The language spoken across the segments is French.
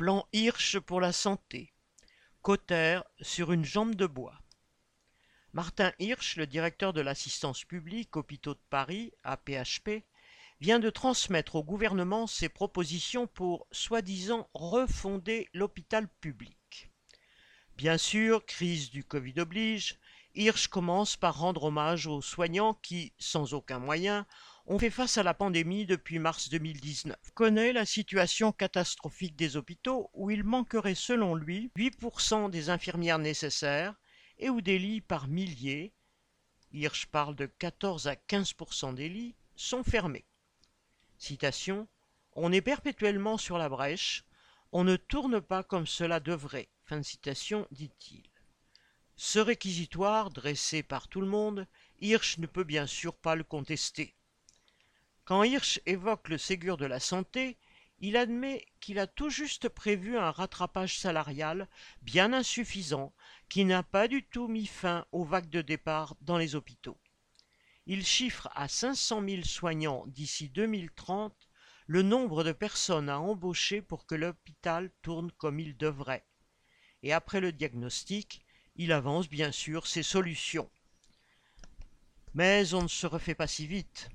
plan Hirsch pour la santé. Cotère sur une jambe de bois. Martin Hirsch, le directeur de l'assistance publique Hôpitaux de Paris, APHP, vient de transmettre au gouvernement ses propositions pour, soi-disant, refonder l'hôpital public. Bien sûr, crise du Covid oblige, Hirsch commence par rendre hommage aux soignants qui, sans aucun moyen, ont fait face à la pandémie depuis mars 2019. connaît la situation catastrophique des hôpitaux où il manquerait selon lui 8% des infirmières nécessaires et où des lits par milliers, Hirsch parle de 14 à 15% des lits, sont fermés. Citation On est perpétuellement sur la brèche, on ne tourne pas comme cela devrait. Fin de citation, dit-il. Ce réquisitoire, dressé par tout le monde, Hirsch ne peut bien sûr pas le contester. Quand Hirsch évoque le Ségur de la santé, il admet qu'il a tout juste prévu un rattrapage salarial bien insuffisant qui n'a pas du tout mis fin aux vagues de départ dans les hôpitaux. Il chiffre à 500 000 soignants d'ici 2030 le nombre de personnes à embaucher pour que l'hôpital tourne comme il devrait. Et après le diagnostic, il avance bien sûr ses solutions. Mais on ne se refait pas si vite.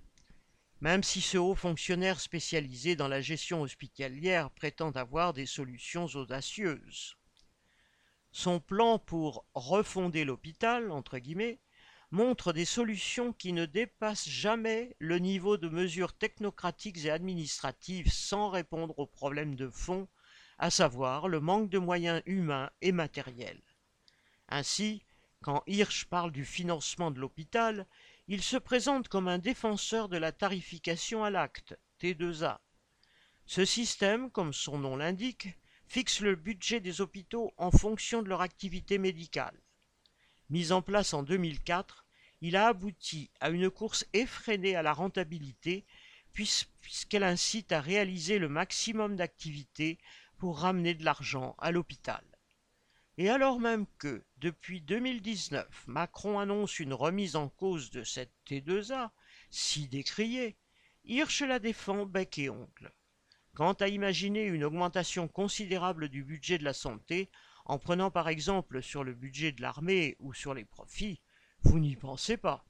Même si ce haut fonctionnaire spécialisé dans la gestion hospitalière prétend avoir des solutions audacieuses. Son plan pour refonder l'hôpital, entre guillemets, montre des solutions qui ne dépassent jamais le niveau de mesures technocratiques et administratives sans répondre aux problèmes de fond, à savoir le manque de moyens humains et matériels. Ainsi, quand Hirsch parle du financement de l'hôpital, il se présente comme un défenseur de la tarification à l'acte, T2A. Ce système, comme son nom l'indique, fixe le budget des hôpitaux en fonction de leur activité médicale. Mis en place en 2004, il a abouti à une course effrénée à la rentabilité puisqu'elle incite à réaliser le maximum d'activités pour ramener de l'argent à l'hôpital. Et alors même que, depuis 2019, Macron annonce une remise en cause de cette T2A, si décriée, Hirsch la défend bec et ongle. Quant à imaginer une augmentation considérable du budget de la santé, en prenant par exemple sur le budget de l'armée ou sur les profits, vous n'y pensez pas.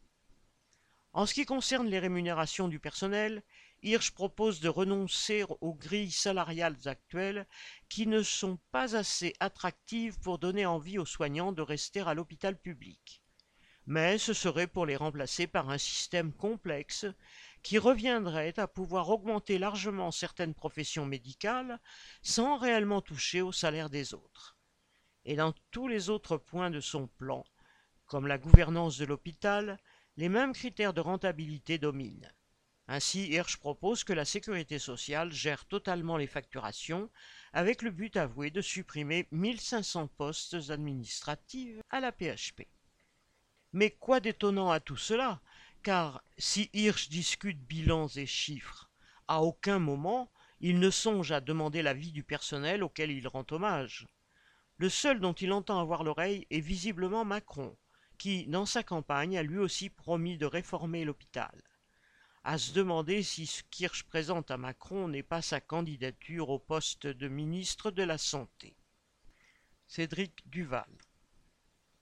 En ce qui concerne les rémunérations du personnel, Hirsch propose de renoncer aux grilles salariales actuelles qui ne sont pas assez attractives pour donner envie aux soignants de rester à l'hôpital public. Mais ce serait pour les remplacer par un système complexe qui reviendrait à pouvoir augmenter largement certaines professions médicales sans réellement toucher au salaire des autres et dans tous les autres points de son plan, comme la gouvernance de l'hôpital, les mêmes critères de rentabilité dominent. Ainsi, Hirsch propose que la sécurité sociale gère totalement les facturations, avec le but avoué de supprimer 1500 postes administratifs à la PHP. Mais quoi d'étonnant à tout cela? Car si Hirsch discute bilans et chiffres, à aucun moment il ne songe à demander l'avis du personnel auquel il rend hommage. Le seul dont il entend avoir l'oreille est visiblement Macron, qui, dans sa campagne, a lui aussi promis de réformer l'hôpital. À se demander si ce Kirsch présente à Macron n'est pas sa candidature au poste de ministre de la Santé. Cédric Duval